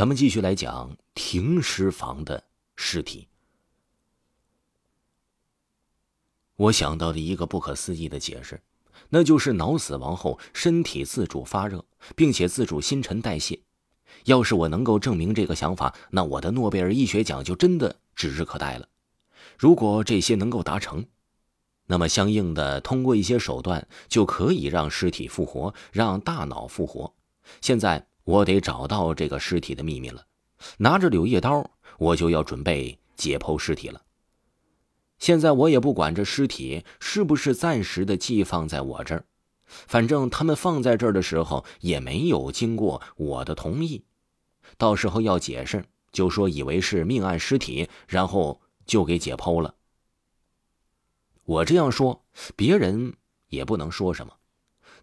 咱们继续来讲停尸房的尸体。我想到了一个不可思议的解释，那就是脑死亡后身体自主发热，并且自主新陈代谢。要是我能够证明这个想法，那我的诺贝尔医学奖就真的指日可待了。如果这些能够达成，那么相应的通过一些手段就可以让尸体复活，让大脑复活。现在我得找到这个尸体的秘密了，拿着柳叶刀，我就要准备解剖尸体了。现在我也不管这尸体是不是暂时的寄放在我这儿，反正他们放在这儿的时候也没有经过我的同意。到时候要解释，就说以为是命案尸体，然后就给解剖了。我这样说，别人也不能说什么，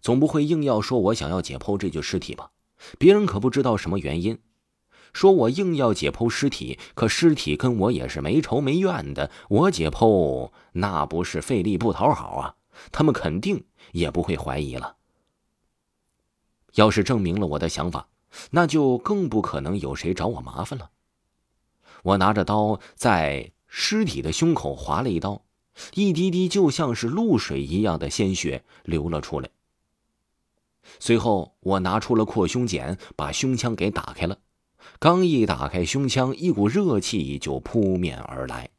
总不会硬要说我想要解剖这具尸体吧？别人可不知道什么原因。说我硬要解剖尸体，可尸体跟我也是没仇没怨的，我解剖那不是费力不讨好啊？他们肯定也不会怀疑了。要是证明了我的想法，那就更不可能有谁找我麻烦了。我拿着刀在尸体的胸口划了一刀，一滴滴就像是露水一样的鲜血流了出来。随后，我拿出了扩胸剪，把胸腔给打开了。刚一打开胸腔，一股热气就扑面而来。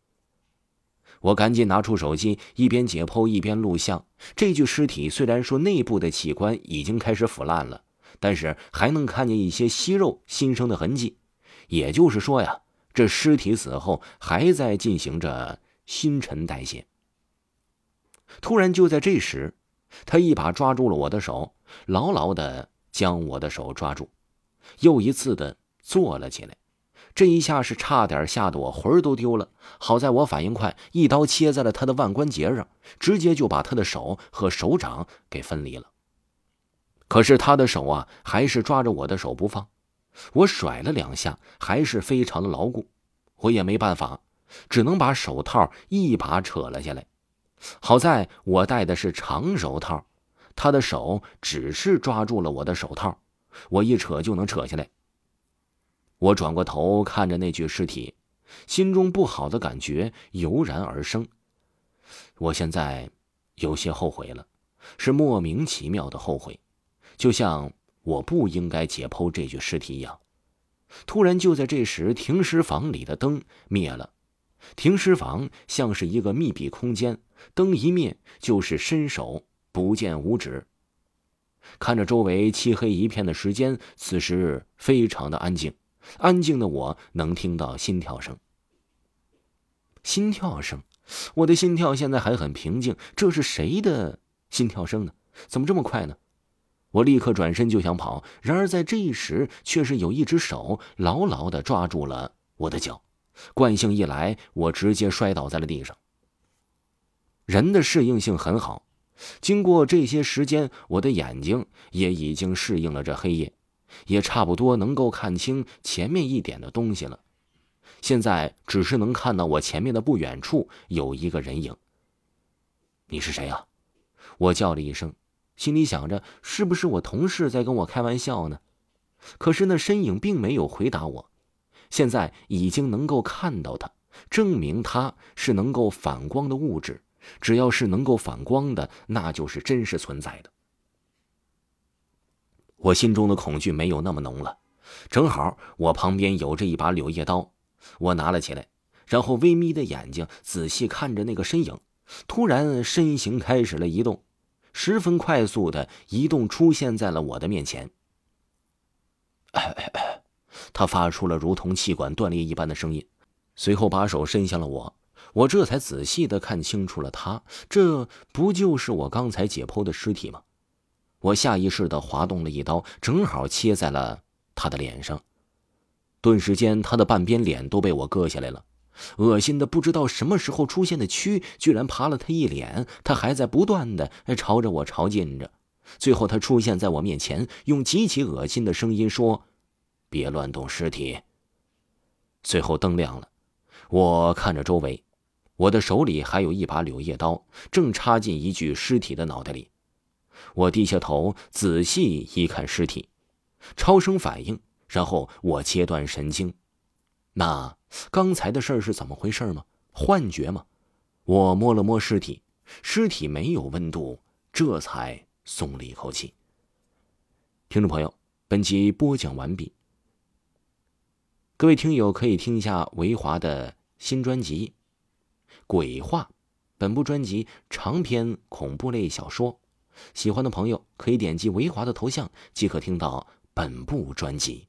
我赶紧拿出手机，一边解剖一边录像。这具尸体虽然说内部的器官已经开始腐烂了，但是还能看见一些息肉新生的痕迹，也就是说呀，这尸体死后还在进行着新陈代谢。突然，就在这时，他一把抓住了我的手，牢牢的将我的手抓住，又一次的。坐了起来，这一下是差点吓得我魂儿都丢了。好在我反应快，一刀切在了他的腕关节上，直接就把他的手和手掌给分离了。可是他的手啊，还是抓着我的手不放。我甩了两下，还是非常的牢固。我也没办法，只能把手套一把扯了下来。好在我戴的是长手套，他的手只是抓住了我的手套，我一扯就能扯下来。我转过头看着那具尸体，心中不好的感觉油然而生。我现在有些后悔了，是莫名其妙的后悔，就像我不应该解剖这具尸体一样。突然，就在这时，停尸房里的灯灭了。停尸房像是一个密闭空间，灯一灭，就是伸手不见五指。看着周围漆黑一片的时间，此时非常的安静。安静的我能听到心跳声，心跳声，我的心跳现在还很平静。这是谁的心跳声呢？怎么这么快呢？我立刻转身就想跑，然而在这一时，却是有一只手牢牢的抓住了我的脚。惯性一来，我直接摔倒在了地上。人的适应性很好，经过这些时间，我的眼睛也已经适应了这黑夜。也差不多能够看清前面一点的东西了，现在只是能看到我前面的不远处有一个人影。你是谁啊？我叫了一声，心里想着是不是我同事在跟我开玩笑呢？可是那身影并没有回答我。现在已经能够看到它，证明它是能够反光的物质。只要是能够反光的，那就是真实存在的。我心中的恐惧没有那么浓了，正好我旁边有着一把柳叶刀，我拿了起来，然后微眯的眼睛仔细看着那个身影，突然身形开始了移动，十分快速的移动出现在了我的面前。他发出了如同气管断裂一般的声音，随后把手伸向了我，我这才仔细的看清楚了他，这不就是我刚才解剖的尸体吗？我下意识的划动了一刀，正好切在了他的脸上。顿时间，他的半边脸都被我割下来了。恶心的不知道什么时候出现的蛆，居然爬了他一脸。他还在不断的朝着我朝近着。最后，他出现在我面前，用极其恶心的声音说：“别乱动尸体。”随后灯亮了，我看着周围，我的手里还有一把柳叶刀，正插进一具尸体的脑袋里。我低下头，仔细一看尸体，超声反应然后我切断神经。那刚才的事儿是怎么回事吗？幻觉吗？我摸了摸尸体，尸体没有温度，这才松了一口气。听众朋友，本集播讲完毕。各位听友可以听一下维华的新专辑《鬼话》，本部专辑长篇恐怖类小说。喜欢的朋友可以点击维华的头像，即可听到本部专辑。